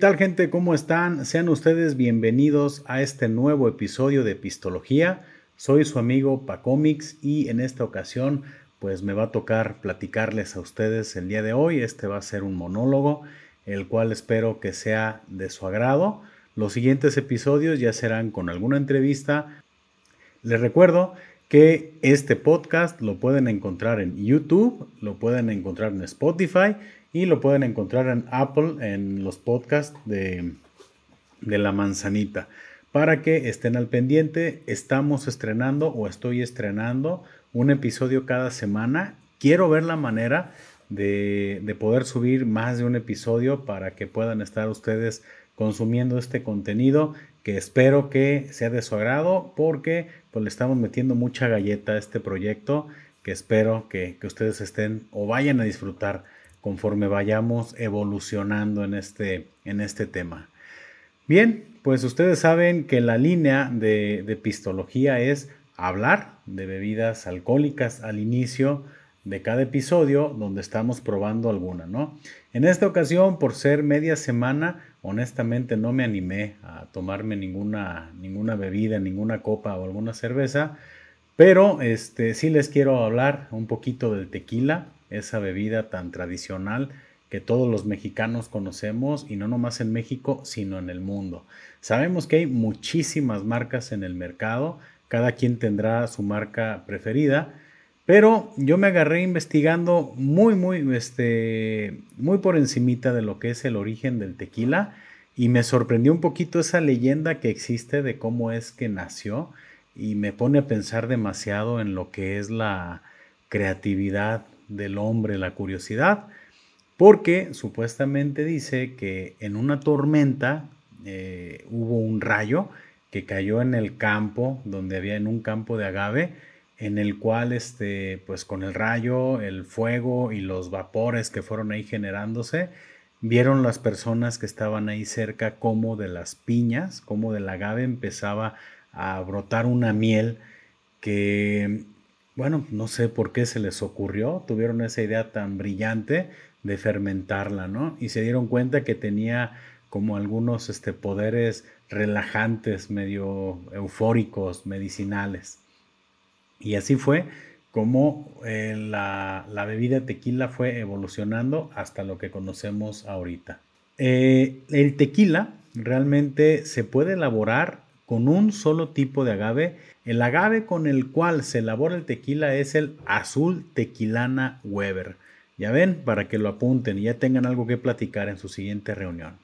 tal gente? ¿Cómo están? Sean ustedes bienvenidos a este nuevo episodio de Epistología. Soy su amigo Pacomix y en esta ocasión pues me va a tocar platicarles a ustedes el día de hoy. Este va a ser un monólogo, el cual espero que sea de su agrado. Los siguientes episodios ya serán con alguna entrevista. Les recuerdo que este podcast lo pueden encontrar en YouTube, lo pueden encontrar en Spotify y lo pueden encontrar en Apple en los podcasts de, de la manzanita. Para que estén al pendiente, estamos estrenando o estoy estrenando un episodio cada semana. Quiero ver la manera de, de, poder subir más de un episodio para que puedan estar ustedes consumiendo este contenido que espero que sea de su agrado porque pues le estamos metiendo mucha galleta a este proyecto que espero que, que ustedes estén o vayan a disfrutar conforme vayamos evolucionando en este, en este tema. Bien, pues ustedes saben que la línea de, de pistología es hablar de bebidas alcohólicas al inicio de cada episodio donde estamos probando alguna, ¿no? En esta ocasión, por ser media semana, honestamente no me animé a tomarme ninguna, ninguna bebida, ninguna copa o alguna cerveza, pero este, sí les quiero hablar un poquito del tequila esa bebida tan tradicional que todos los mexicanos conocemos y no nomás en México, sino en el mundo. Sabemos que hay muchísimas marcas en el mercado, cada quien tendrá su marca preferida, pero yo me agarré investigando muy, muy, este, muy por encimita de lo que es el origen del tequila y me sorprendió un poquito esa leyenda que existe de cómo es que nació y me pone a pensar demasiado en lo que es la creatividad del hombre la curiosidad, porque supuestamente dice que en una tormenta eh, hubo un rayo que cayó en el campo, donde había en un campo de agave, en el cual, este, pues con el rayo, el fuego y los vapores que fueron ahí generándose, vieron las personas que estaban ahí cerca como de las piñas, como del agave empezaba a brotar una miel que bueno, no sé por qué se les ocurrió, tuvieron esa idea tan brillante de fermentarla, ¿no? Y se dieron cuenta que tenía como algunos este, poderes relajantes, medio eufóricos, medicinales. Y así fue como eh, la, bebida tequila fue evolucionando hasta lo que conocemos ahorita. Eh, el tequila realmente se puede elaborar con un solo tipo de agave. El agave con el cual se elabora el tequila es el azul tequilana Weber. Ya ven, para que lo apunten y ya tengan algo que platicar en su siguiente reunión.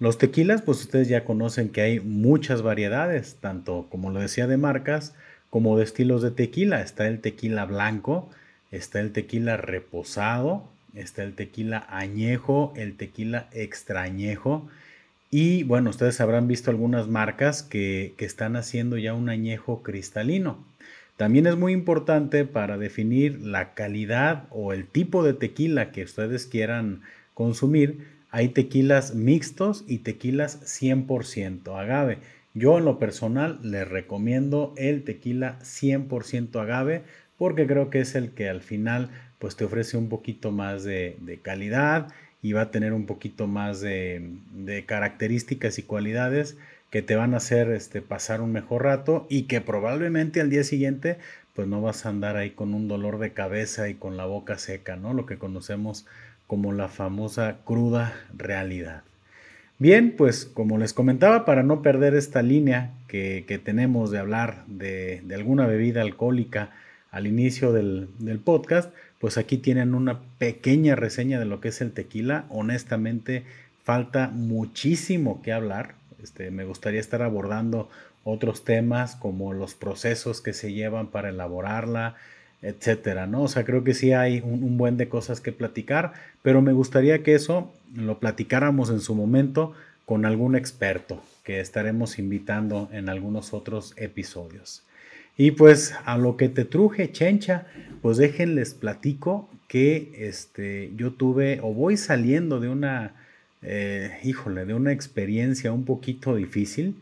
Los tequilas, pues ustedes ya conocen que hay muchas variedades, tanto como lo decía de marcas, como de estilos de tequila. Está el tequila blanco, está el tequila reposado, está el tequila añejo, el tequila extrañejo y bueno, ustedes habrán visto algunas marcas que, están haciendo ya un añejo cristalino. También es muy importante para definir la calidad o el tipo de tequila que ustedes quieran consumir. Hay tequilas mixtos y tequilas 100% agave. Yo en lo personal les recomiendo el tequila 100% agave porque creo que es el que al final pues te ofrece un poquito más de, de calidad y va a tener un poquito más de, características y cualidades que te van a hacer este, pasar un mejor rato y que probablemente al día siguiente pues no vas a andar ahí con un dolor de cabeza y con la boca seca, ¿no? Lo que conocemos como la famosa cruda realidad. Bien, pues como les comentaba, para no perder esta línea que, tenemos de hablar de, alguna bebida alcohólica al inicio del, del podcast, pues aquí tienen una pequeña reseña de lo que es el tequila. Honestamente, falta muchísimo que hablar. Este, me gustaría estar abordando otros temas como los procesos que se llevan para elaborarla, etcétera, ¿no? O sea, creo que sí hay un, un, buen de cosas que platicar, pero me gustaría que eso lo platicáramos en su momento con algún experto que estaremos invitando en algunos otros episodios. Y pues a lo que te truje, chencha, pues déjenles platico que este, yo tuve o voy saliendo de una, eh, híjole, de una experiencia un poquito difícil,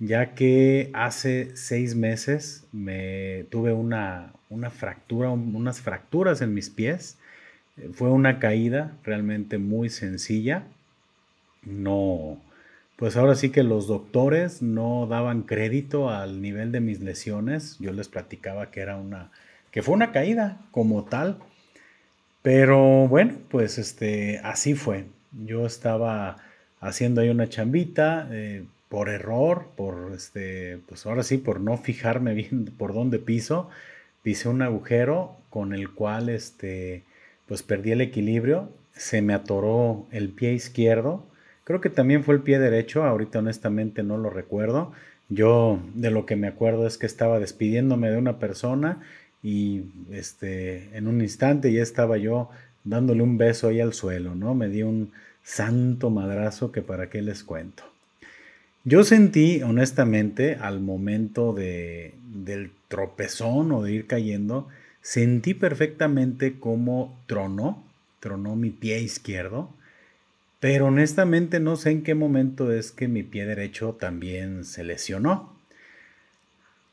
ya que hace seis meses me tuve una, una fractura, unas fracturas en mis pies. Fue una caída realmente muy sencilla. no, pues ahora sí que los doctores no daban crédito al nivel de mis lesiones. Yo les platicaba que era una, que fue una caída como tal. Pero bueno, pues este, así fue. Yo estaba haciendo ahí una chambita eh, por error, por este, pues ahora sí, por no fijarme bien por dónde piso, pisé un agujero con el cual este, pues perdí el equilibrio, se me atoró el pie izquierdo Creo que también fue el pie derecho, ahorita honestamente no lo recuerdo. Yo de lo que me acuerdo es que estaba despidiéndome de una persona y este, en un instante ya estaba yo dándole un beso ahí al suelo, ¿no? Me dio un santo madrazo que para qué les cuento. Yo sentí, honestamente, al momento de, del tropezón o de ir cayendo, sentí perfectamente cómo tronó, tronó mi pie izquierdo pero honestamente no sé en qué momento es que mi pie derecho también se lesionó.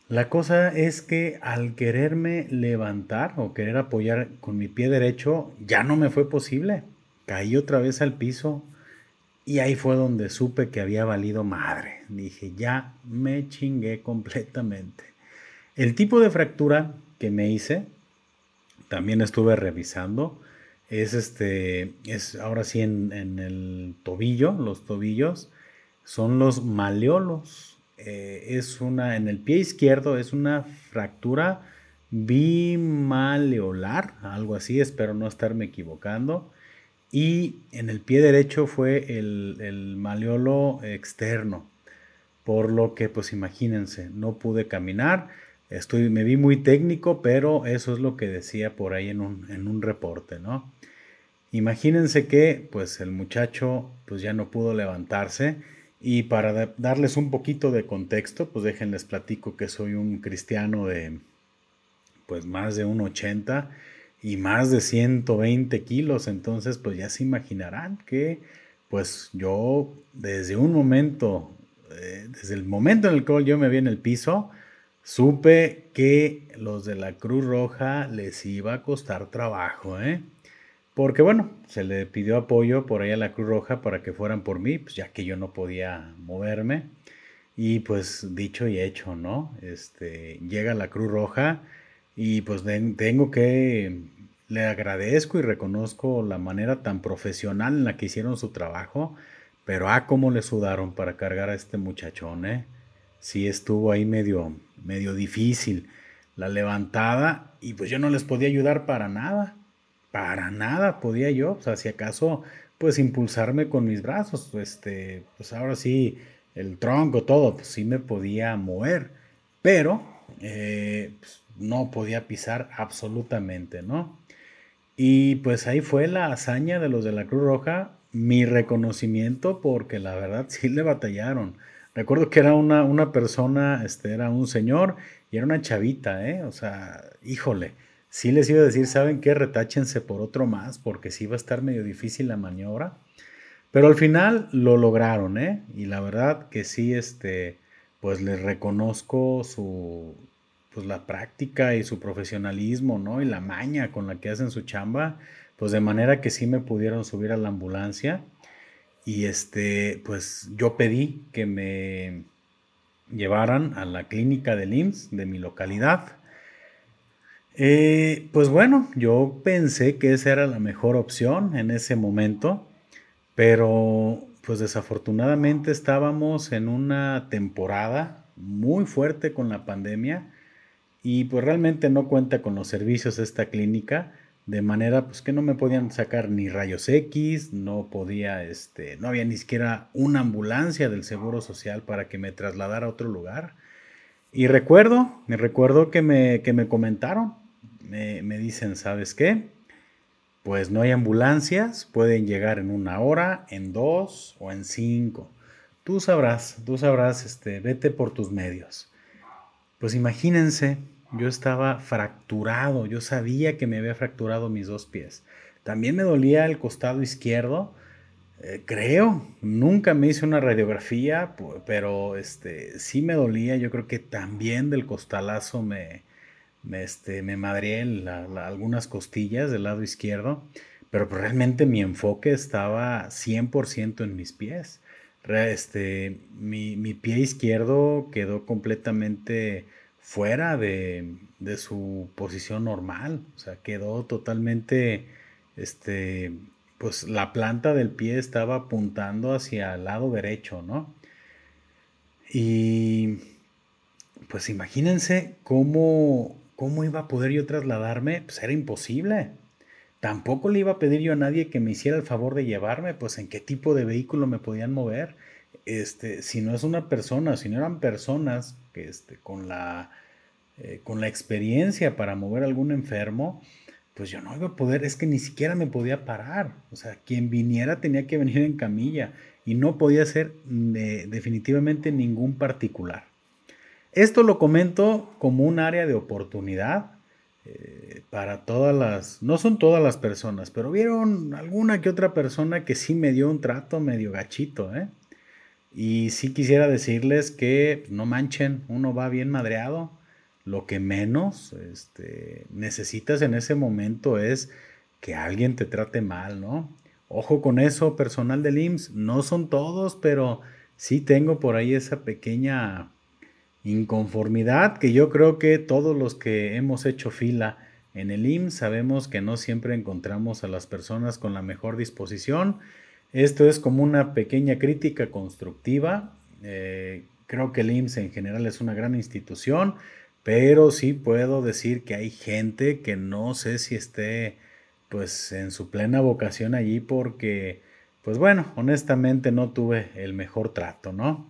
La cosa es que al quererme levantar o querer apoyar con mi pie derecho, ya no me fue posible. Caí otra vez al piso y ahí fue donde supe que había valido madre. Dije, ya me chingué completamente. El tipo de fractura que me hice, también estuve revisando, es este, es ahora sí en, el tobillo, los tobillos son los maleolos. Eh, es una, en el pie izquierdo es una fractura bimaleolar, algo así, espero no estarme equivocando. Y en el pie derecho fue el, el maleolo externo, por lo que pues imagínense, no pude caminar. Estoy, me vi muy técnico, pero eso es lo que decía por ahí en un, en un reporte, ¿no? Imagínense que pues el muchacho pues ya no pudo levantarse y para darles un poquito de contexto, pues déjenles platico que soy un cristiano de pues más de un 80 y más de 120 kilos, entonces pues ya se imaginarán que pues yo desde un momento, eh, desde el momento en el cual yo me vi en el piso, supe que los de la Cruz Roja les iba a costar trabajo, ¿eh? Porque bueno, se le pidió apoyo por ahí a la Cruz Roja para que fueran por mí, pues ya que yo no podía moverme. Y pues dicho y hecho, ¿no? Este, llega la Cruz Roja y pues tengo que, le agradezco y reconozco la manera tan profesional en la que hicieron su trabajo, pero ah, cómo le sudaron para cargar a este muchachón, ¿eh? Sí estuvo ahí medio, medio difícil la levantada y pues yo no les podía ayudar para nada para nada podía yo, o sea, si acaso, pues impulsarme con mis brazos, este, pues ahora sí, el tronco, todo, pues sí me podía mover, pero eh, pues, no podía pisar absolutamente, ¿no? Y pues ahí fue la hazaña de los de la Cruz Roja, mi reconocimiento, porque la verdad sí le batallaron. Recuerdo que era una, una persona, este, era un señor y era una chavita, ¿eh? O sea, híjole sí les iba a decir, ¿saben qué? Retáchense por otro más, porque sí va a estar medio difícil la maniobra. Pero al final lo lograron, ¿eh? Y la verdad que sí, este, pues les reconozco su, pues la práctica y su profesionalismo, ¿no? Y la maña con la que hacen su chamba, pues de manera que sí me pudieron subir a la ambulancia. Y este, pues yo pedí que me llevaran a la clínica del IMSS de mi localidad. Eh, pues bueno, yo pensé que esa era la mejor opción en ese momento, pero pues desafortunadamente estábamos en una temporada muy fuerte con la pandemia y pues realmente no cuenta con los servicios de esta clínica de manera pues que no me podían sacar ni rayos X, no podía este, no había ni siquiera una ambulancia del Seguro Social para que me trasladara a otro lugar. Y recuerdo, me recuerdo que me, que me comentaron me, dicen, ¿sabes qué? Pues no hay ambulancias, pueden llegar en una hora, en dos o en cinco. Tú sabrás, tú sabrás, este, vete por tus medios. Pues imagínense, yo estaba fracturado, yo sabía que me había fracturado mis dos pies. También me dolía el costado izquierdo, eh, creo, nunca me hice una radiografía, pero este, sí me dolía, yo creo que también del costalazo me, me, este, me madreé algunas costillas del lado izquierdo. pero pues, realmente mi enfoque estaba 100% en mis pies. Este, mi, mi, pie izquierdo quedó completamente fuera de, de, su posición normal, o sea, quedó totalmente, este, pues la planta del pie estaba apuntando hacia el lado derecho, ¿no? Y pues imagínense cómo, cómo iba a poder yo trasladarme, pues era imposible. Tampoco le iba a pedir yo a nadie que me hiciera el favor de llevarme, pues en qué tipo de vehículo me podían mover. Este, si no es una persona, si no eran personas este, con, la, eh, con la experiencia para mover a algún enfermo, pues yo no iba a poder, es que ni siquiera me podía parar. O sea, quien viniera tenía que venir en camilla y no podía ser definitivamente ningún particular. Esto lo comento como un área de oportunidad eh, para todas las, no son todas las personas, pero vieron alguna que otra persona que sí me dio un trato medio gachito, ¿eh? Y sí quisiera decirles que pues, no manchen, uno va bien madreado. Lo que menos este, necesitas en ese momento es que alguien te trate mal, ¿no? Ojo con eso, personal del IMSS, no son todos, pero sí tengo por ahí esa pequeña inconformidad que yo creo que todos los que hemos hecho fila en el IMSS sabemos que no siempre encontramos a las personas con la mejor disposición. Esto es como una pequeña crítica constructiva. Eh, creo que el IMSS en general es una gran institución, pero sí puedo decir que hay gente que no sé si esté pues en su plena vocación allí porque pues bueno, honestamente no tuve el mejor trato, ¿no?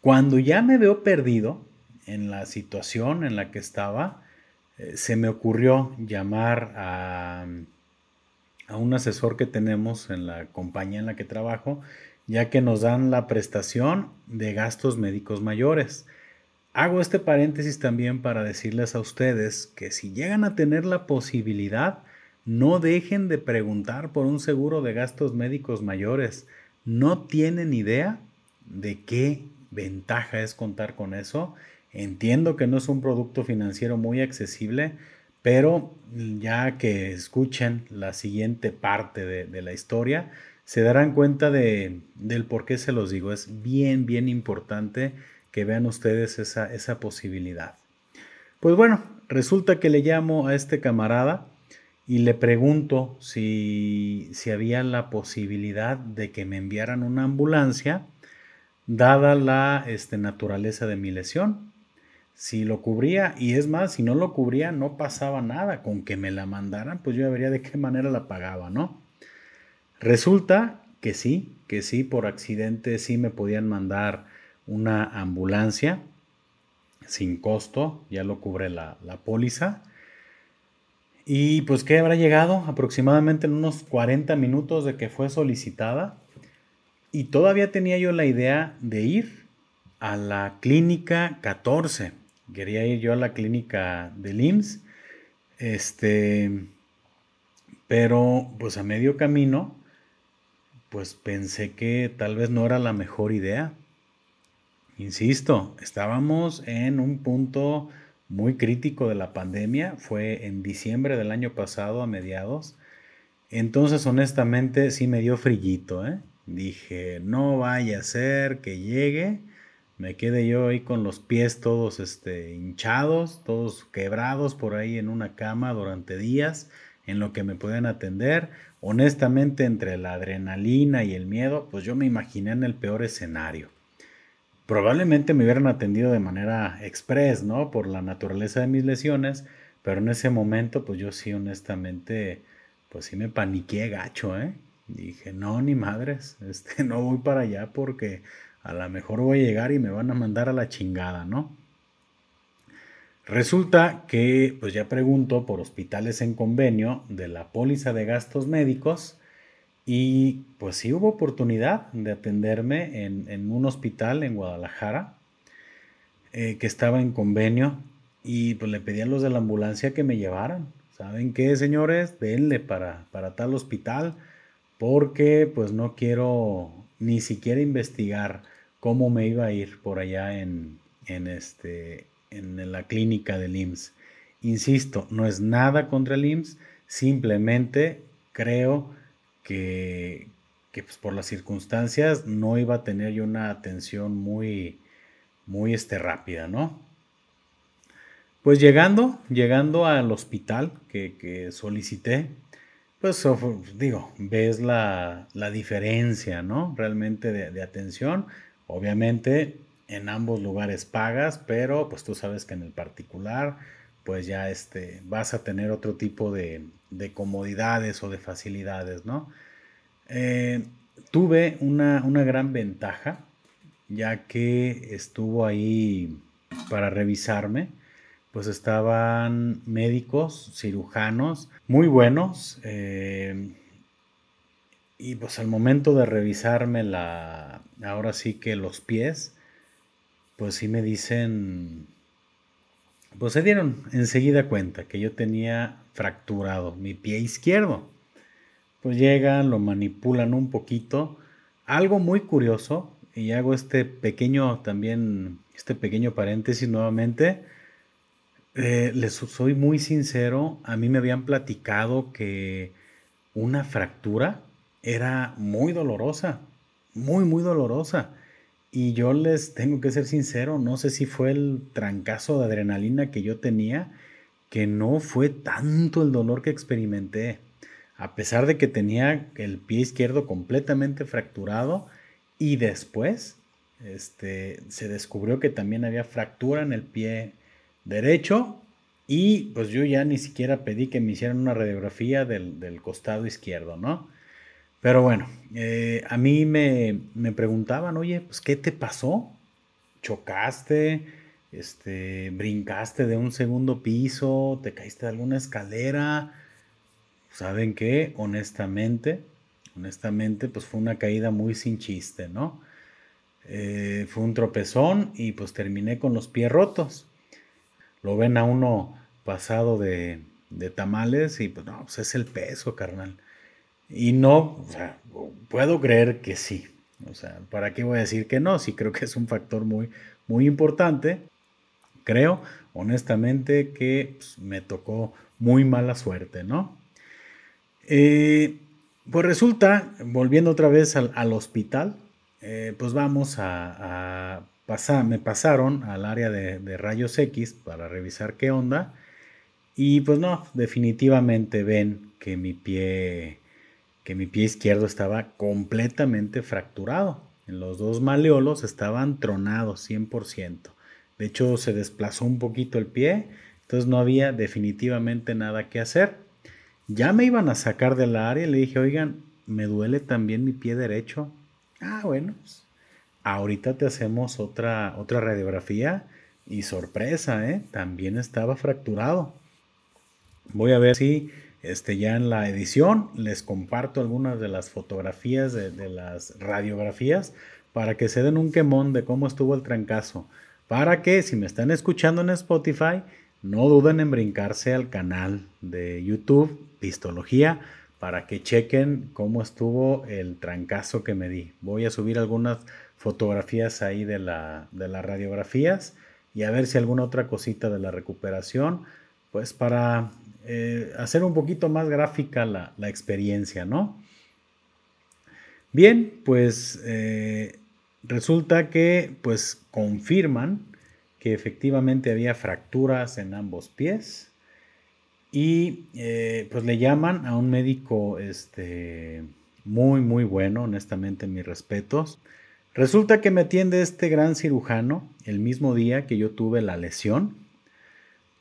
Cuando ya me veo perdido en la situación en la que estaba, eh, se me ocurrió llamar a, a un asesor que tenemos en la compañía en la que trabajo, ya que nos dan la prestación de gastos médicos mayores. Hago este paréntesis también para decirles a ustedes que si llegan a tener la posibilidad, no dejen de preguntar por un seguro de gastos médicos mayores. No tienen idea de qué ventaja es contar con eso. Entiendo que no es un producto financiero muy accesible, pero ya que escuchen la siguiente parte de, la historia, se darán cuenta de, del por qué se los digo. Es bien, bien importante que vean ustedes esa, esa posibilidad. Pues bueno, resulta que le llamo a este camarada y le pregunto si, si había la posibilidad de que me enviaran una ambulancia dada la este, naturaleza de mi lesión. Si lo cubría, y es más, si no lo cubría, no pasaba nada. Con que me la mandaran, pues yo vería de qué manera la pagaba, ¿no? Resulta que sí, que sí, por accidente sí me podían mandar una ambulancia sin costo, ya lo cubre la, la póliza. Y pues que habrá llegado aproximadamente en unos 40 minutos de que fue solicitada y todavía tenía yo la idea de ir a la clínica 14. Quería ir yo a la clínica del IMSS. Este, pero pues a medio camino, pues pensé que tal vez no era la mejor idea. Insisto, estábamos en un punto muy crítico de la pandemia. Fue en diciembre del año pasado, a mediados. Entonces, honestamente, sí me dio frillito, ¿eh? Dije, no vaya a ser que llegue, me quede yo ahí con los pies todos este, hinchados, todos quebrados por ahí en una cama durante días, en lo que me pueden atender. Honestamente, entre la adrenalina y el miedo, pues yo me imaginé en el peor escenario. Probablemente me hubieran atendido de manera express, ¿no? Por la naturaleza de mis lesiones, pero en ese momento, pues yo sí, honestamente, pues sí me paniqué gacho, ¿eh? Dije, no, ni madres, este, no voy para allá porque a lo mejor voy a llegar y me van a mandar a la chingada, ¿no? Resulta que, pues ya pregunto por hospitales en convenio de la póliza de gastos médicos y pues sí hubo oportunidad de atenderme en, un hospital en Guadalajara eh, que estaba en convenio y pues le pedí a los de la ambulancia que me llevaran. ¿Saben qué, señores? Denle para, para tal hospital porque pues no quiero ni siquiera investigar cómo me iba a ir por allá en, en, este, en la clínica del IMSS. Insisto, no es nada contra el IMSS, Simplemente creo que, pues, por las circunstancias no iba a tener yo una atención muy, muy este, rápida, ¿no? Pues llegando, llegando al hospital que, solicité, pues digo, ves la, diferencia, ¿no? Realmente de, atención. Obviamente en ambos lugares pagas, pero pues tú sabes que en el particular, pues ya este, vas a tener otro tipo de, de comodidades o de facilidades, ¿no? Eh, tuve una, una, gran ventaja, ya que estuvo ahí para revisarme, pues estaban médicos, cirujanos, muy buenos, eh, y pues al momento de revisarme la, ahora sí que los pies, pues sí me dicen, pues se dieron enseguida cuenta que yo tenía fracturado mi pie izquierdo. Pues llegan, lo manipulan un poquito. Algo muy curioso, y hago este pequeño también, este pequeño paréntesis nuevamente. Eh, les soy muy sincero, a mí me habían platicado que una fractura era muy dolorosa, muy, muy dolorosa. Y yo les tengo que ser sincero, no sé si fue el trancazo de adrenalina que yo tenía, que no fue tanto el dolor que experimenté. A pesar de que tenía el pie izquierdo completamente fracturado y después este, se descubrió que también había fractura en el pie derecho y pues yo ya ni siquiera pedí que me hicieran una radiografía del, del costado izquierdo, ¿no? Pero bueno, eh, a mí me, preguntaban, oye, pues, ¿qué te pasó? ¿Chocaste? Este, ¿Brincaste de un segundo piso? ¿Te caíste de alguna escalera? ¿Saben qué? Honestamente, honestamente, pues fue una caída muy sin chiste, ¿no? Eh, fue un tropezón y pues terminé con los pies rotos. Lo ven a uno pasado de, de tamales y pues no, pues es el peso, carnal. Y no, o sea, puedo creer que sí. O sea, ¿para qué voy a decir que no? Sí creo que es un factor muy, muy importante. Creo, honestamente, que pues, me tocó muy mala suerte, ¿no? Eh, pues resulta, volviendo otra vez al, hospital, eh, pues vamos a, pasar, me pasaron al área de rayos X para revisar qué onda. Y pues no, definitivamente ven que mi pie que mi pie izquierdo estaba completamente fracturado. Los dos maleolos estaban tronados 100%. De hecho, se desplazó un poquito el pie, entonces no había definitivamente nada que hacer. Ya me iban a sacar de la área y le dije, oigan, me duele también mi pie derecho. Ah, bueno, pues, ahorita te hacemos otra, otra radiografía y sorpresa, ¿eh? también estaba fracturado. Voy a ver si este, ya en la edición les comparto algunas de las fotografías de, las radiografías para que se den un quemón de cómo estuvo el trancazo. Para que si me están escuchando en Spotify, no duden en brincarse al canal de YouTube, Pistología, para que chequen cómo estuvo el trancazo que me di. Voy a subir algunas fotografías ahí de, la, de las radiografías y a ver si alguna otra cosita de la recuperación, pues para eh, hacer un poquito más gráfica la, experiencia, ¿no? Bien, pues eh, resulta que pues confirman que efectivamente había fracturas en ambos pies y eh, pues le llaman a un médico este, muy muy bueno, honestamente mis respetos. Resulta que me atiende este gran cirujano el mismo día que yo tuve la lesión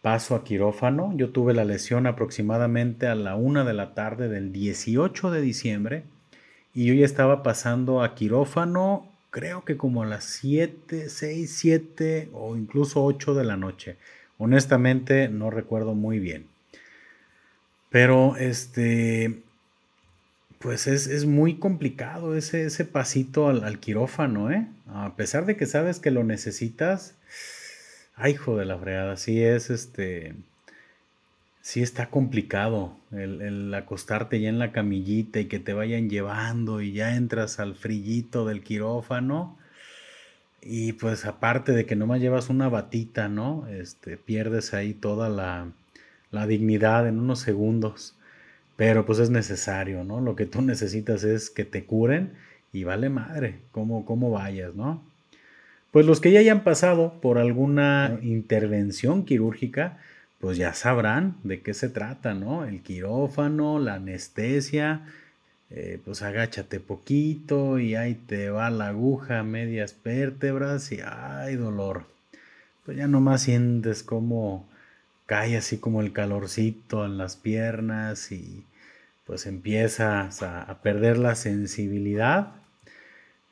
paso a quirófano. Yo tuve la lesión aproximadamente a la una de la tarde del 18 de diciembre y yo ya estaba pasando a quirófano creo que como a las 7, 6, 7 o incluso 8 de la noche. Honestamente no recuerdo muy bien. Pero este, pues es, muy complicado ese, ese pasito al, al, quirófano, ¿eh? A pesar de que sabes que lo necesitas, Ay, hijo de la fregada, sí es este. Sí está complicado el, acostarte ya en la camillita y que te vayan llevando y ya entras al frillito del quirófano. Y pues aparte de que nomás llevas una batita, ¿no? Este, pierdes ahí toda la, la dignidad en unos segundos. pero pues es necesario, ¿no? Lo que tú necesitas es que te curen y vale madre, cómo, cómo vayas, ¿no? Pues los que ya hayan pasado por alguna intervención quirúrgica, pues ya sabrán de qué se trata, ¿no? El quirófano, la anestesia, eh, pues agáchate poquito y ahí te va la aguja medias vértebras y ay dolor. Pues ya nomás sientes como cae así como el calorcito en las piernas y pues empiezas a perder la sensibilidad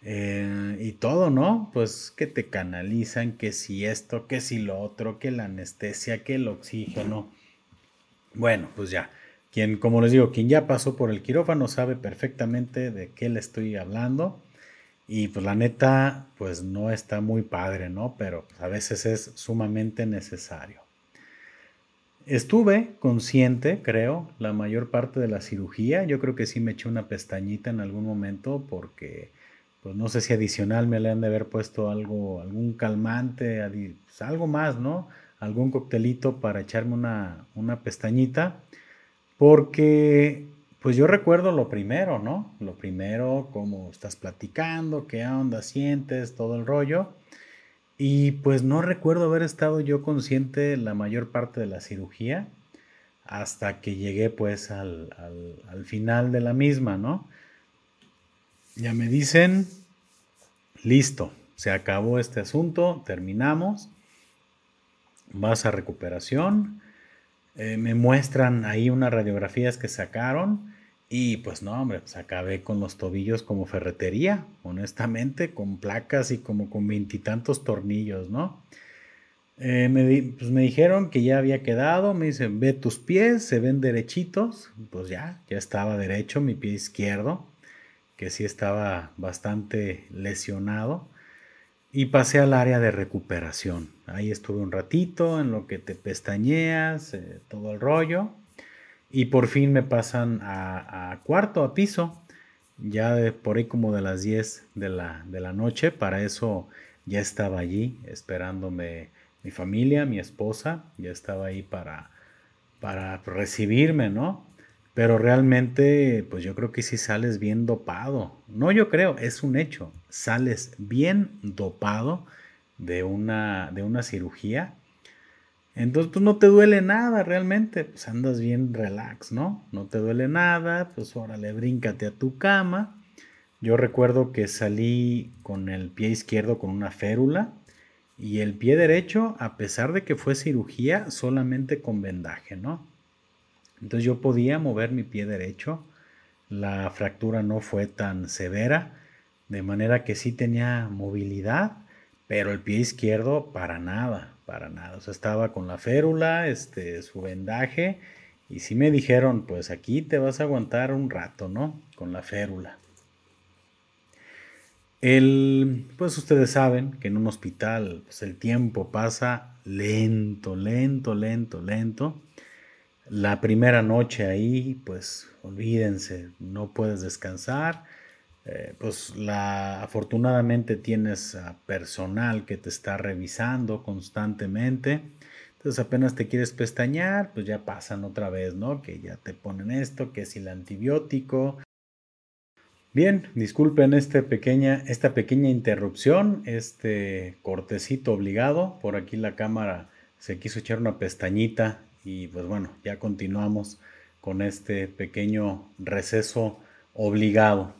eh, y todo, ¿no? Pues que te canalizan, que si esto, que si lo otro, que la anestesia, que el oxígeno. Bueno, pues ya. Quien, como les digo, quien ya pasó por el quirófano sabe perfectamente de qué le estoy hablando. Y pues la neta, pues no está muy padre, ¿no? Pero pues, a veces es sumamente necesario. Estuve consciente, creo, la mayor parte de la cirugía. Yo creo que sí me eché una pestañita en algún momento porque pues no sé si adicional me le han de haber puesto algo, algún calmante, pues, algo más, ¿no? Algún coctelito para echarme una, una pestañita, porque pues yo recuerdo lo primero, ¿no? Lo primero, cómo estás platicando, qué onda sientes, todo el rollo. Y pues no recuerdo haber estado yo consciente la mayor parte de la cirugía hasta que llegué pues al, al, al final de la misma, ¿no? Ya me dicen, listo, se acabó este asunto, terminamos, vas a recuperación, eh, me muestran ahí unas radiografías que sacaron y pues no, hombre, pues acabé con los tobillos como ferretería, honestamente, con placas y como con veintitantos tornillos, ¿no? Eh, me, pues me dijeron que ya había quedado, me dicen, ve tus pies, se ven derechitos, pues ya, ya estaba derecho mi pie izquierdo que sí estaba bastante lesionado. Y pasé al área de recuperación. Ahí estuve un ratito en lo que te pestañeas, eh, todo el rollo. Y por fin me pasan a, cuarto, a piso. Ya de, por ahí como de las 10 de la, de la noche. Para eso ya estaba allí esperándome mi familia, mi esposa. Ya estaba ahí para, para recibirme, ¿no? Pero realmente, pues yo creo que si sales bien dopado. No yo creo, es un hecho. Sales bien dopado de una, de una cirugía. Entonces, pues no te duele nada realmente. Pues andas bien relax, ¿no? No te duele nada. Pues órale, bríncate a tu cama. Yo recuerdo que salí con el pie izquierdo con una férula y el pie derecho, a pesar de que fue cirugía, solamente con vendaje, ¿no? Entonces yo podía mover mi pie derecho, la fractura no fue tan severa, de manera que sí tenía movilidad, pero el pie izquierdo para nada, para nada. O sea, estaba con la férula, este, su vendaje, y sí me dijeron, pues aquí te vas a aguantar un rato, ¿no? Con la férula. El, pues ustedes saben que en un hospital pues el tiempo pasa lento, lento, lento, lento. La primera noche ahí, pues olvídense, no puedes descansar. Eh, pues la, afortunadamente tienes personal que te está revisando constantemente. Entonces apenas te quieres pestañear, pues ya pasan otra vez, ¿no? Que ya te ponen esto, que es el antibiótico. Bien, disculpen este pequeña, esta pequeña interrupción, este cortecito obligado. Por aquí la cámara se quiso echar una pestañita y pues bueno, ya continuamos con este pequeño receso obligado.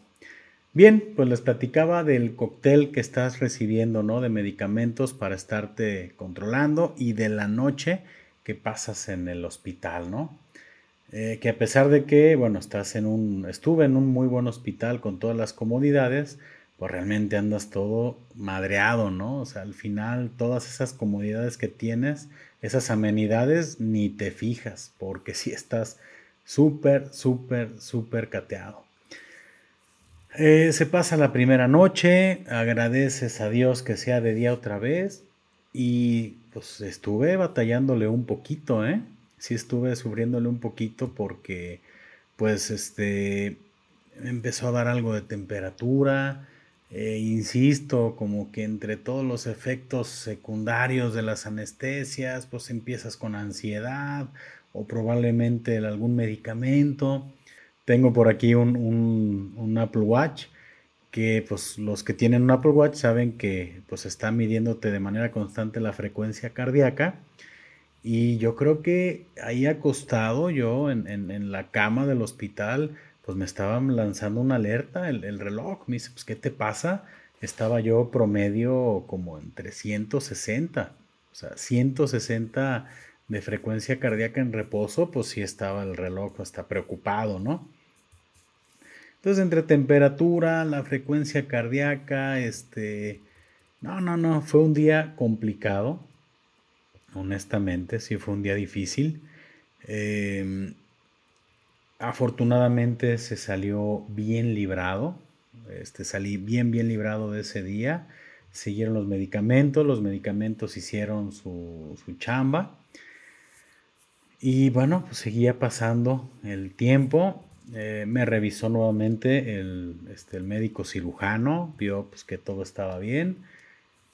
Bien, pues les platicaba del cóctel que estás recibiendo, ¿no? De medicamentos para estarte controlando y de la noche que pasas en el hospital, ¿no? Eh, que a pesar de que, bueno, estás en un, estuve en un muy buen hospital con todas las comodidades, pues realmente andas todo madreado, ¿no? O sea, al final todas esas comodidades que tienes, esas amenidades, ni te fijas, porque si estás súper, súper, súper cateado. Eh, se pasa la primera noche, agradeces a Dios que sea de día otra vez y pues estuve batallándole un poquito, ¿eh? Sí estuve sufriéndole un poquito porque pues este empezó a dar algo de temperatura, Eh, insisto, como que entre todos los efectos secundarios de las anestesias, pues empiezas con ansiedad o probablemente algún medicamento. Tengo por aquí un, un, Apple Watch que pues los que tienen un Apple Watch saben que pues está midiéndote de manera constante la frecuencia cardíaca y yo creo que ahí acostado yo en, en la cama del hospital pues me estaban lanzando una alerta, el, reloj, me dice, pues ¿qué te pasa? Estaba yo promedio como en 360, o sea, 160 de frecuencia cardíaca en reposo, pues sí estaba el reloj hasta preocupado, ¿no? Entonces, entre temperatura, la frecuencia cardíaca, este... No, no, no, fue un día complicado, honestamente, sí fue un día difícil. Eh, Afortunadamente se salió bien librado, este, salí bien, bien librado de ese día. Siguieron los medicamentos, los medicamentos hicieron su, chamba. Y bueno, pues seguía pasando el tiempo. Eh, me revisó nuevamente el, este, el, médico cirujano, vio pues, que todo estaba bien.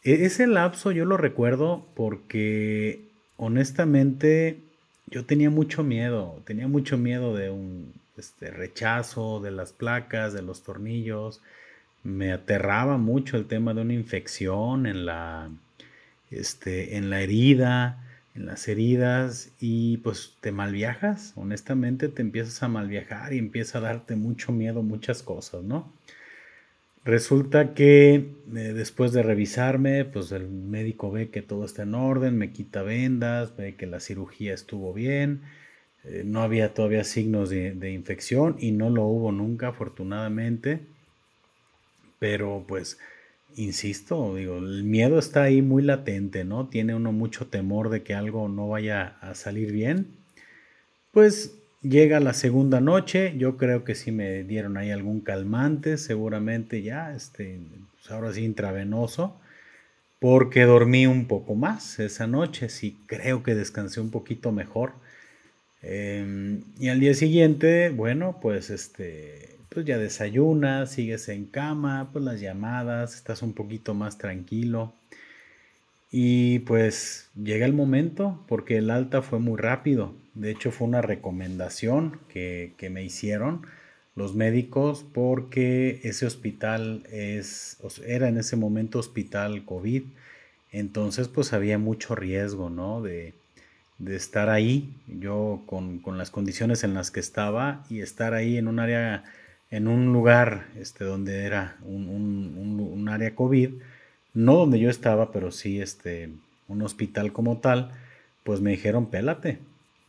E, ese lapso yo lo recuerdo porque honestamente yo tenía mucho miedo, tenía mucho miedo de un este, rechazo de las placas, de los tornillos. Me aterraba mucho el tema de una infección en la, este, en la herida, en las heridas y pues te malviajas, honestamente te empiezas a malviajar y empieza a darte mucho miedo muchas cosas, ¿no? Resulta que eh, después de revisarme, pues el médico ve que todo está en orden, me quita vendas, ve que la cirugía estuvo bien, eh, no había todavía signos de, infección y no lo hubo nunca, afortunadamente. Pero pues, insisto, digo, el miedo está ahí muy latente, ¿no? Tiene uno mucho temor de que algo no vaya a salir bien. Pues Llega la segunda noche, yo creo que sí me dieron ahí algún calmante, seguramente ya, este, pues ahora sí intravenoso, porque dormí un poco más esa noche, sí creo que descansé un poquito mejor. Em, y al día siguiente, bueno, pues este, pues ya desayunas, sigues en cama, pues las llamadas, estás un poquito más tranquilo. Y pues llega el momento, porque el alta fue muy rápido. De hecho, fue una recomendación que, me hicieron los médicos porque ese hospital es, era en ese momento hospital COVID. Entonces, pues había mucho riesgo, ¿no? De, estar ahí, yo con, las condiciones en las que estaba y estar ahí en un área, en un lugar este, donde era un, un área COVID, no donde yo estaba, pero sí este, un hospital como tal, pues me dijeron, pélate,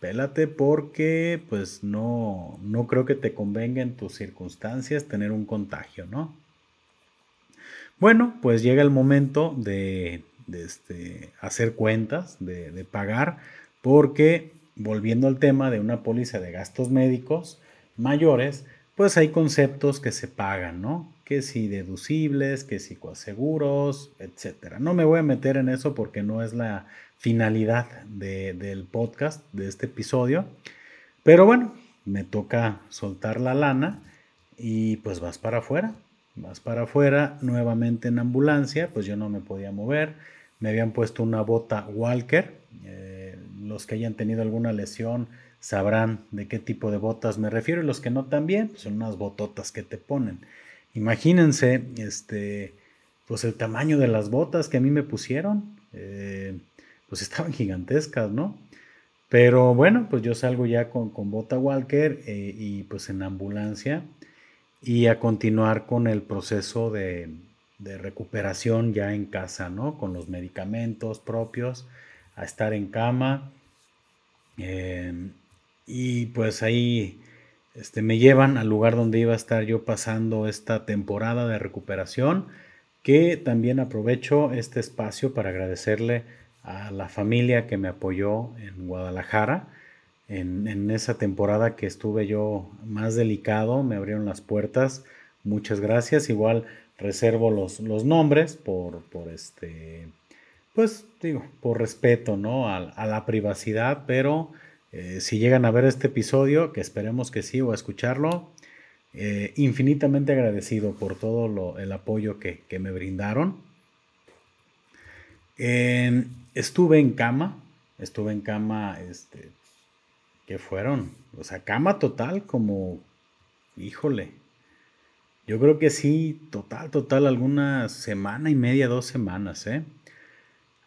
pélate porque pues no, no creo que te convenga en tus circunstancias tener un contagio, ¿no? Bueno, pues llega el momento de, este, hacer cuentas, de, de, pagar, porque volviendo al tema de una póliza de gastos médicos mayores, pues hay conceptos que se pagan, ¿no? Que si deducibles, que si coaseguros, etcétera. No me voy a meter en eso porque no es la finalidad del podcast, de este episodio. Pero bueno, me toca soltar la lana y pues vas para afuera. Vas para afuera nuevamente en ambulancia, pues yo no me podía mover. Me habían puesto una bota Walker. Eh, los que hayan tenido alguna lesión sabrán de qué tipo de botas me refiero y los que no también, pues son unas bototas que te ponen. Imagínense, este, pues el tamaño de las botas que a mí me pusieron. Eh, pues estaban gigantescas, ¿no? Pero bueno, pues yo salgo ya con, con Bota Walker eh, y pues en ambulancia y a continuar con el proceso de, recuperación ya en casa, ¿no? Con los medicamentos propios, a estar en cama. Em, y pues ahí este, me llevan al lugar donde iba a estar yo pasando esta temporada de recuperación, que también aprovecho este espacio para agradecerle a la familia que me apoyó en Guadalajara. En, esa temporada que estuve yo más delicado, me abrieron las puertas. Muchas gracias. Igual reservo los, los nombres por, por este, pues digo, por respeto, ¿no? A, la privacidad, pero eh, si llegan a ver este episodio, que esperemos que sí, o a escucharlo, eh, infinitamente agradecido por todo el apoyo que, me brindaron. estuve en cama, estuve en cama, este, ¿qué fueron? O sea, cama total como, híjole, yo creo que sí, total, total, alguna semana y media, dos semanas, ¿eh?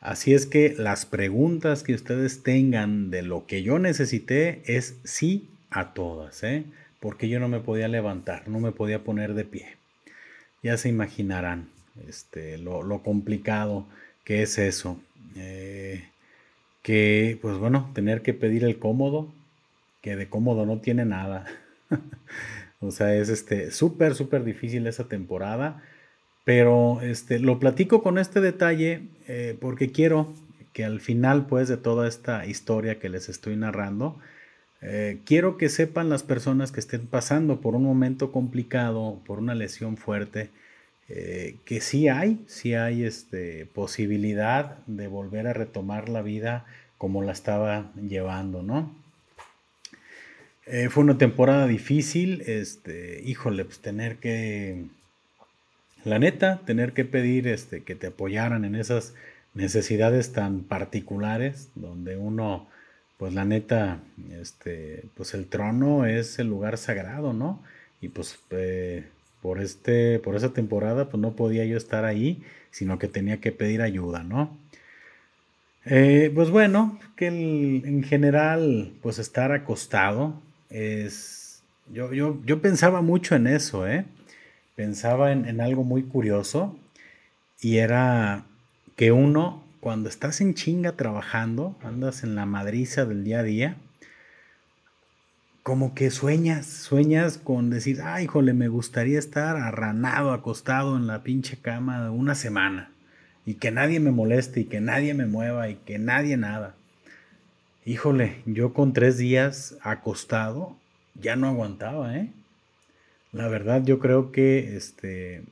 Así es que las preguntas que ustedes tengan de lo que yo necesité es sí a todas, ¿eh? Porque yo no me podía levantar, no me podía poner de pie. Ya se imaginarán este, lo, complicado que es eso. Eh, que, pues bueno, tener que pedir el cómodo, que de cómodo no tiene nada. o sea, es este súper, súper difícil esa temporada. Pero este, lo platico con este detalle eh, porque quiero que al final pues de toda esta historia que les estoy narrando, eh, quiero que sepan las personas que estén pasando por un momento complicado, por una lesión fuerte, eh, que sí hay, sí hay este, posibilidad de volver a retomar la vida como la estaba llevando, ¿no? fue una temporada difícil, este, híjole, pues tener que la neta, tener que pedir este, que te apoyaran en esas necesidades tan particulares, donde uno, pues la neta, este, pues el trono es el lugar sagrado, ¿no? Y pues eh, por, este, por esa temporada, pues no podía yo estar ahí, sino que tenía que pedir ayuda, ¿no? Eh, pues bueno, que en general, pues estar acostado es... Yo, yo, yo pensaba mucho en eso, ¿eh? Pensaba en, algo muy curioso y era que uno, cuando estás en chinga trabajando, andas en la madriza del día a día, como que sueñas, sueñas con decir, ay, híjole, me gustaría estar arranado, acostado en la pinche cama una semana y que nadie me moleste y que nadie me mueva y que nadie nada. Híjole, yo con tres días acostado ya no aguantaba, ¿eh? La verdad, yo creo que este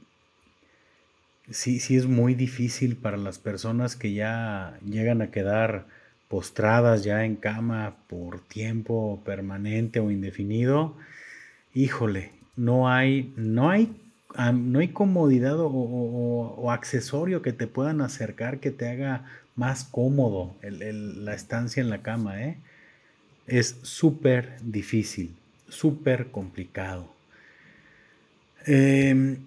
sí, sí es muy difícil para las personas que ya llegan a quedar postradas ya en cama por tiempo permanente o indefinido. Híjole, no hay, no hay, no hay comodidad o, accesorio que te puedan acercar que te haga más cómodo la estancia en la cama. ¿eh? Es súper difícil, súper complicado. Em,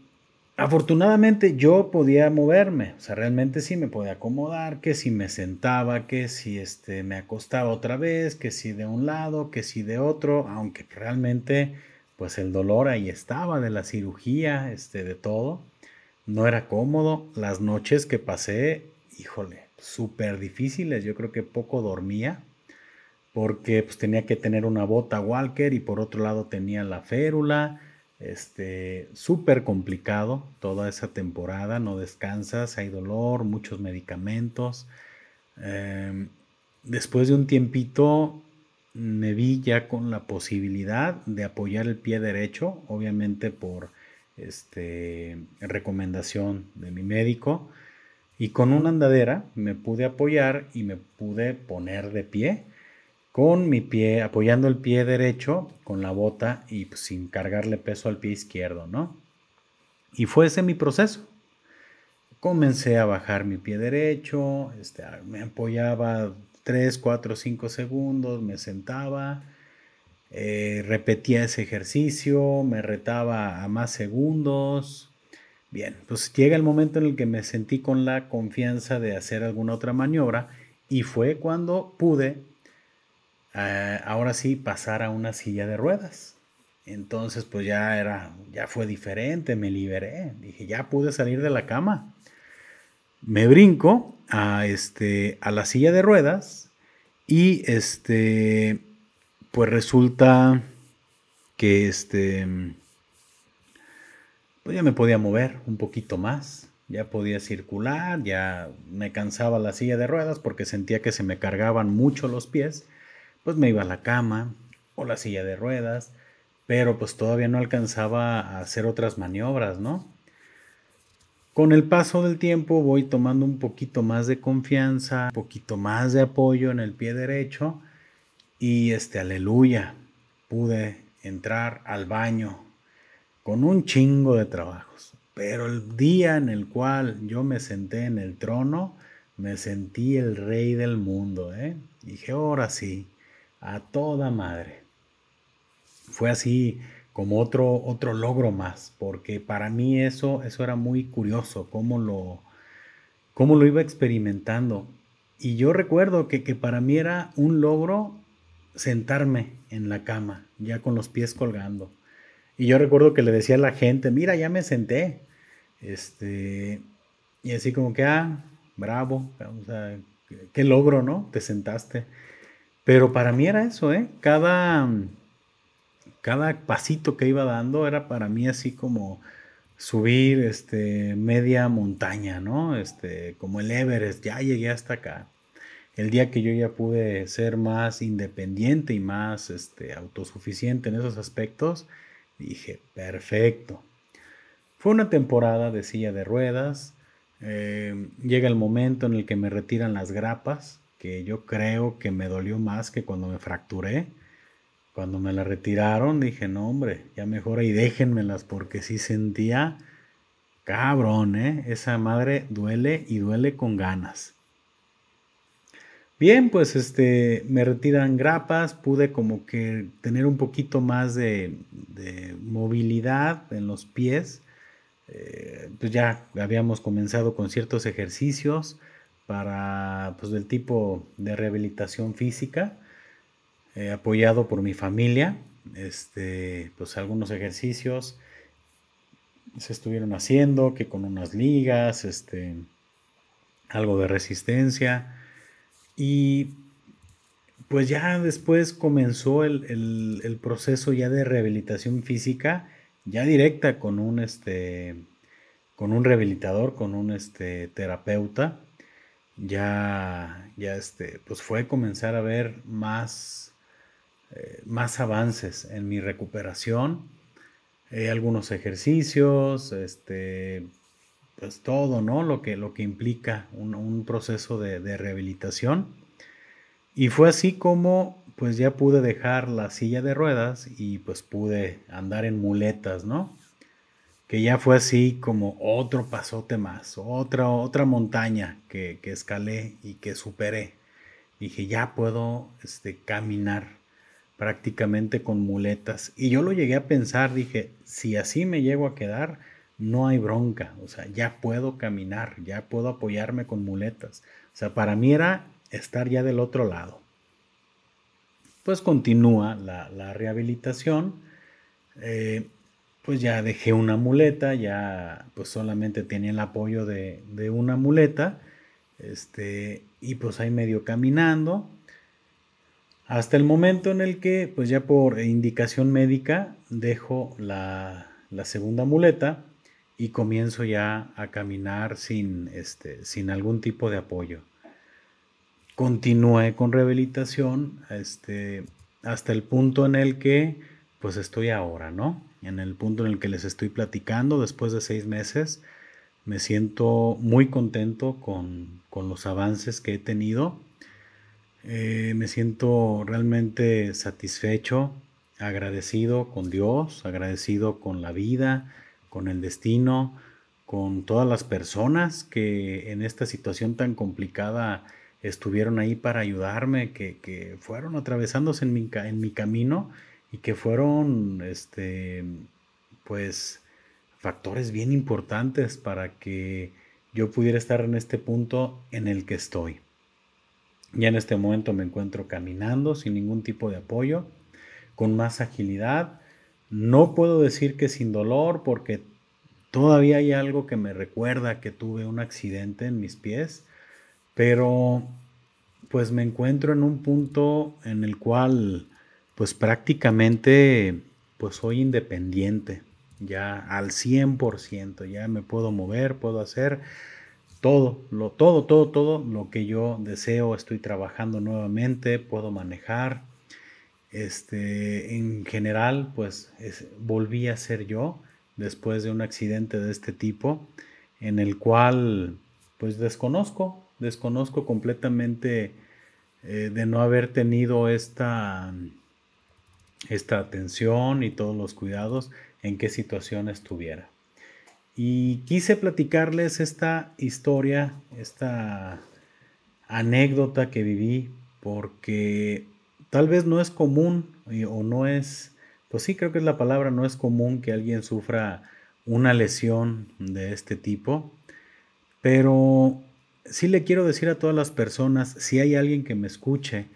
afortunadamente yo podía moverme, o sea, realmente sí me podía acomodar, que si me sentaba, que si este, me acostaba otra vez, que si de un lado, que si de otro, aunque realmente pues el dolor ahí estaba de la cirugía, este, de todo. No era cómodo. Las noches que pasé, híjole, súper difíciles. Yo creo que poco dormía porque pues tenía que tener una bota Walker y por otro lado tenía la férula este, súper complicado toda esa temporada, no descansas, hay dolor, muchos medicamentos. Em, después de un tiempito me vi ya con la posibilidad de apoyar el pie derecho, obviamente por este, recomendación de mi médico, y con una andadera me pude apoyar y me pude poner de pie con mi pie, apoyando el pie derecho con la bota y pues, sin cargarle peso al pie izquierdo, ¿no? Y fue ese mi proceso. Comencé a bajar mi pie derecho, este, me apoyaba 3, 4, 5 segundos, me sentaba, eh, repetía ese ejercicio, me retaba a más segundos. Bien, pues llega el momento en el que me sentí con la confianza de hacer alguna otra maniobra y fue cuando pude eh, ahora sí pasar a una silla de ruedas. Entonces, pues ya era, ya fue diferente, me liberé. Dije, ya pude salir de la cama. Me brinco a, este, a la silla de ruedas y este, pues resulta que este, pues ya me podía mover un poquito más, ya podía circular, ya me cansaba la silla de ruedas porque sentía que se me cargaban mucho los pies pues me iba a la cama o la silla de ruedas, pero pues todavía no alcanzaba a hacer otras maniobras, ¿no? Con el paso del tiempo voy tomando un poquito más de confianza, un poquito más de apoyo en el pie derecho y este, aleluya, pude entrar al baño. con un chingo de trabajos. Pero el día en el cual yo me senté en el trono, me sentí el rey del mundo, ¿eh? Dije, ahora sí, a toda madre. Fue así como otro, otro logro más, porque para mí eso, eso era muy curioso, cómo lo, cómo lo iba experimentando. Y yo recuerdo que, que para mí era un logro sentarme en la cama, ya con los pies colgando. Y yo recuerdo que le decía a la gente, mira, ya me senté. Este, y así como que, ah, bravo, qué logro, ¿no? Te sentaste. Pero para mí era eso, ¿eh? Cada, cada pasito que iba dando era para mí así como subir este, media montaña, ¿no? Este, como el Everest, ya llegué hasta acá. El día que yo ya pude ser más independiente y más este, autosuficiente en esos aspectos, dije, perfecto. Fue una temporada de silla de ruedas, eh, llega el momento en el que me retiran las grapas, que yo creo que me dolió más que cuando me fracturé. Cuando me las retiraron dije, no hombre, ya mejor ahí déjenmelas porque sí sentía cabrón, ¿eh? Esa madre duele y duele con ganas. Bien, pues este, me retiran grapas, pude como que tener un poquito más de, de movilidad en los pies eh, pues ya habíamos comenzado con ciertos ejercicios para, pues del tipo de rehabilitación física, eh, apoyado por mi familia, este, pues algunos ejercicios se estuvieron haciendo, que con unas ligas, este, algo de resistencia, y pues ya después comenzó el, el proceso ya de rehabilitación física, ya directa con un, este, con un rehabilitador, con un este, terapeuta, ya, ya este, pues fue comenzar a ver más, eh, más avances en mi recuperación, eh, algunos ejercicios, este, pues todo, ¿no? Lo que, lo que implica un, proceso de, de, rehabilitación. Y fue así como pues ya pude dejar la silla de ruedas y pues pude andar en muletas, ¿no? Que ya fue así como otro pasote más, otra, otra montaña que, escalé y que superé. Dije, ya puedo este, caminar prácticamente con muletas. Y yo lo llegué a pensar, dije, si así me llego a quedar, no hay bronca. O sea, ya puedo caminar, ya puedo apoyarme con muletas. O sea, para mí era estar ya del otro lado pues continúa la, rehabilitación. Eh, pues ya dejé una muleta, ya pues solamente tenía el apoyo de, una muleta, este, y pues ahí medio caminando, hasta el momento en el que pues ya por indicación médica dejo la, segunda muleta y comienzo ya a caminar sin, este, sin algún tipo de apoyo. Continué con rehabilitación este, hasta el punto en el que pues estoy ahora, ¿no? En el punto en el que les estoy platicando después de seis meses. Me siento muy contento con, los avances que he tenido. Eh, me siento realmente satisfecho, agradecido con Dios, agradecido con la vida, con el destino, con todas las personas que en esta situación tan complicada estuvieron ahí para ayudarme, que, fueron atravesándose en mi, en mi, camino y que fueron, este, pues, factores bien importantes para que yo pudiera estar en este punto en el que estoy. Ya en este momento me encuentro caminando sin ningún tipo de apoyo, con más agilidad. No puedo decir que sin dolor porque todavía hay algo que me recuerda que tuve un accidente en mis pies pero pues me encuentro en un punto en el cual pues prácticamente pues soy independiente, ya al 100%, ya me puedo mover, puedo hacer todo, lo, todo, todo, todo lo que yo deseo, estoy trabajando nuevamente, puedo manejar. Este, en general, pues volví a ser yo después de un accidente de este tipo, en el cual pues desconozco, desconozco completamente eh, de no haber tenido esta, esta atención y todos los cuidados en qué situación estuviera. Y quise platicarles esta historia, esta anécdota que viví, porque tal vez no es común o no es, pues sí creo que es la palabra, no es común que alguien sufra una lesión de este tipo, pero sí le quiero decir a todas las personas, si hay alguien que me escuche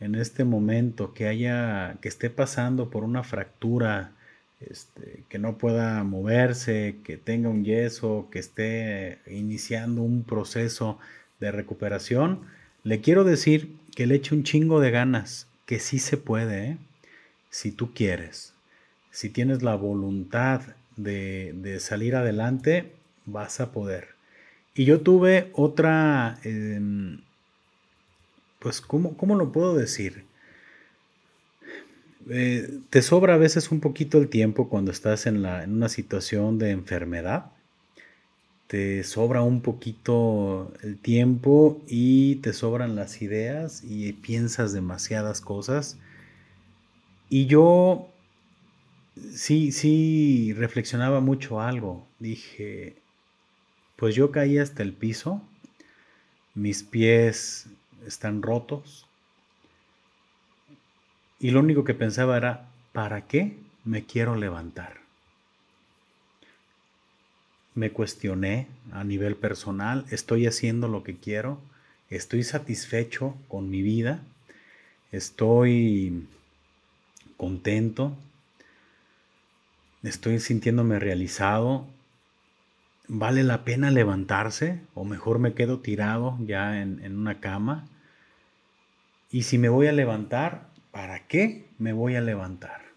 en este momento, que haya, que esté pasando por una fractura, este, que no pueda moverse, que tenga un yeso, que esté iniciando un proceso de recuperación, le quiero decir que le eche un chingo de ganas, que sí se puede, ¿eh? si tú quieres. Si tienes la voluntad de, salir adelante, vas a poder. Y yo tuve otra, em, pues, ¿cómo, ¿cómo, lo puedo decir? Eh, te sobra a veces un poquito el tiempo cuando estás en, la, en una situación de enfermedad. Te sobra un poquito el tiempo y te sobran las ideas y piensas demasiadas cosas. Y yo sí, sí reflexionaba mucho algo. Dije, pues yo caí hasta el piso, mis pies están rotos. Y lo único que pensaba era, ¿para qué me quiero levantar? Me cuestioné a nivel personal, estoy haciendo lo que quiero, estoy satisfecho con mi vida, estoy contento, estoy sintiéndome realizado, ¿vale la pena levantarse? O mejor me quedo tirado ya en, una cama. Y si me voy a levantar, ¿para qué me voy a levantar?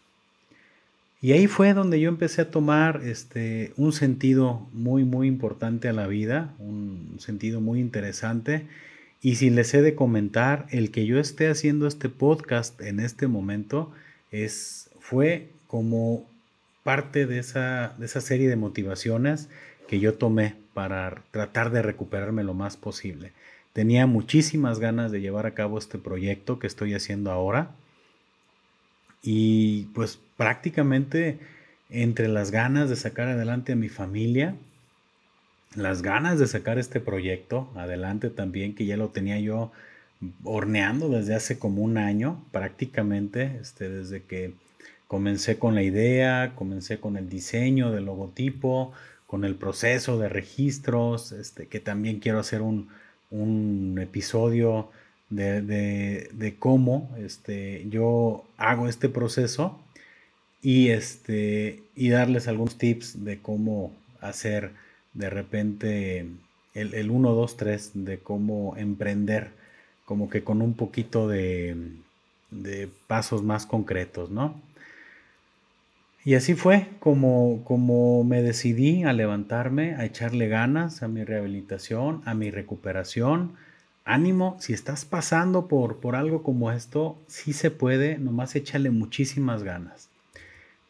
Y ahí fue donde yo empecé a tomar este, un sentido muy, muy importante a la vida, un sentido muy interesante. Y si les he de comentar, el que yo esté haciendo este podcast en este momento es, fue como parte de esa, de esa serie de motivaciones que yo tomé para tratar de recuperarme lo más posible. Tenía muchísimas ganas de llevar a cabo este proyecto que estoy haciendo ahora. Y pues prácticamente entre las ganas de sacar adelante a mi familia, las ganas de sacar este proyecto adelante también, que ya lo tenía yo horneando desde hace como un año prácticamente, este, desde que Comencé con la idea, comencé con el diseño del logotipo, con el proceso de registros, este, que también quiero hacer un, episodio de, cómo este, yo hago este proceso y, este, y darles algunos tips de cómo hacer de repente el, el 1, 2, 3, de cómo emprender, como que con un poquito de, de pasos más concretos, ¿no? Y así fue como, como me decidí a levantarme, a echarle ganas a mi rehabilitación, a mi recuperación. Ánimo, si estás pasando por, por algo como esto, sí se puede, nomás échale muchísimas ganas.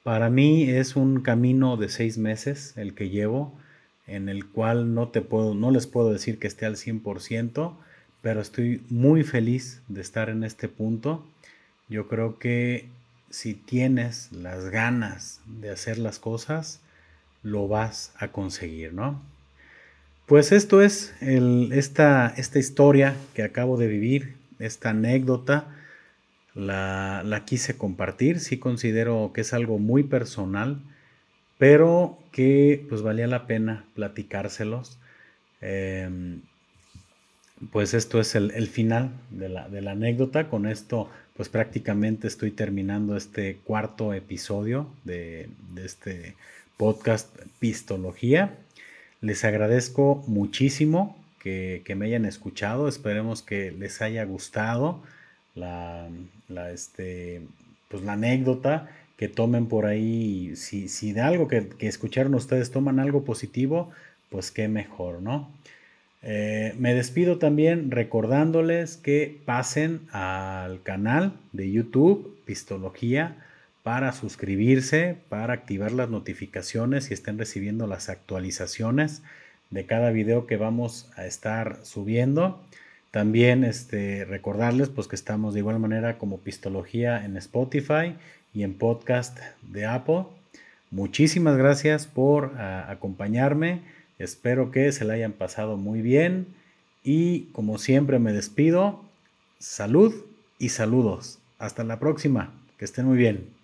Para mí es un camino de seis meses el que llevo, en el cual no, te puedo, no les puedo decir que esté al 100%, pero estoy muy feliz de estar en este punto. Yo creo que si tienes las ganas de hacer las cosas, lo vas a conseguir, ¿no? Pues esto es esta, esta, historia que acabo de vivir, esta anécdota, la, la, quise compartir, sí considero que es algo muy personal, pero que pues valía la pena platicárselos. Em, pues esto es el, final de la, de la, anécdota. Con esto, pues prácticamente estoy terminando este cuarto episodio de, este podcast Pistología. Les agradezco muchísimo que, me hayan escuchado. Esperemos que les haya gustado la, este, pues la anécdota. Que tomen por ahí, si, si de algo que, que escucharon ustedes toman algo positivo, pues qué mejor, ¿no? Eh, me despido también recordándoles que pasen al canal de YouTube Pistología para suscribirse, para activar las notificaciones y estén recibiendo las actualizaciones de cada video que vamos a estar subiendo. También este, recordarles pues, que estamos de igual manera como Pistología en Spotify y en podcast de Apple Muchísimas gracias por ah, acompañarme. Espero que se la hayan pasado muy bien. Y como siempre me despido. Salud y saludos. Hasta la próxima. Que estén muy bien.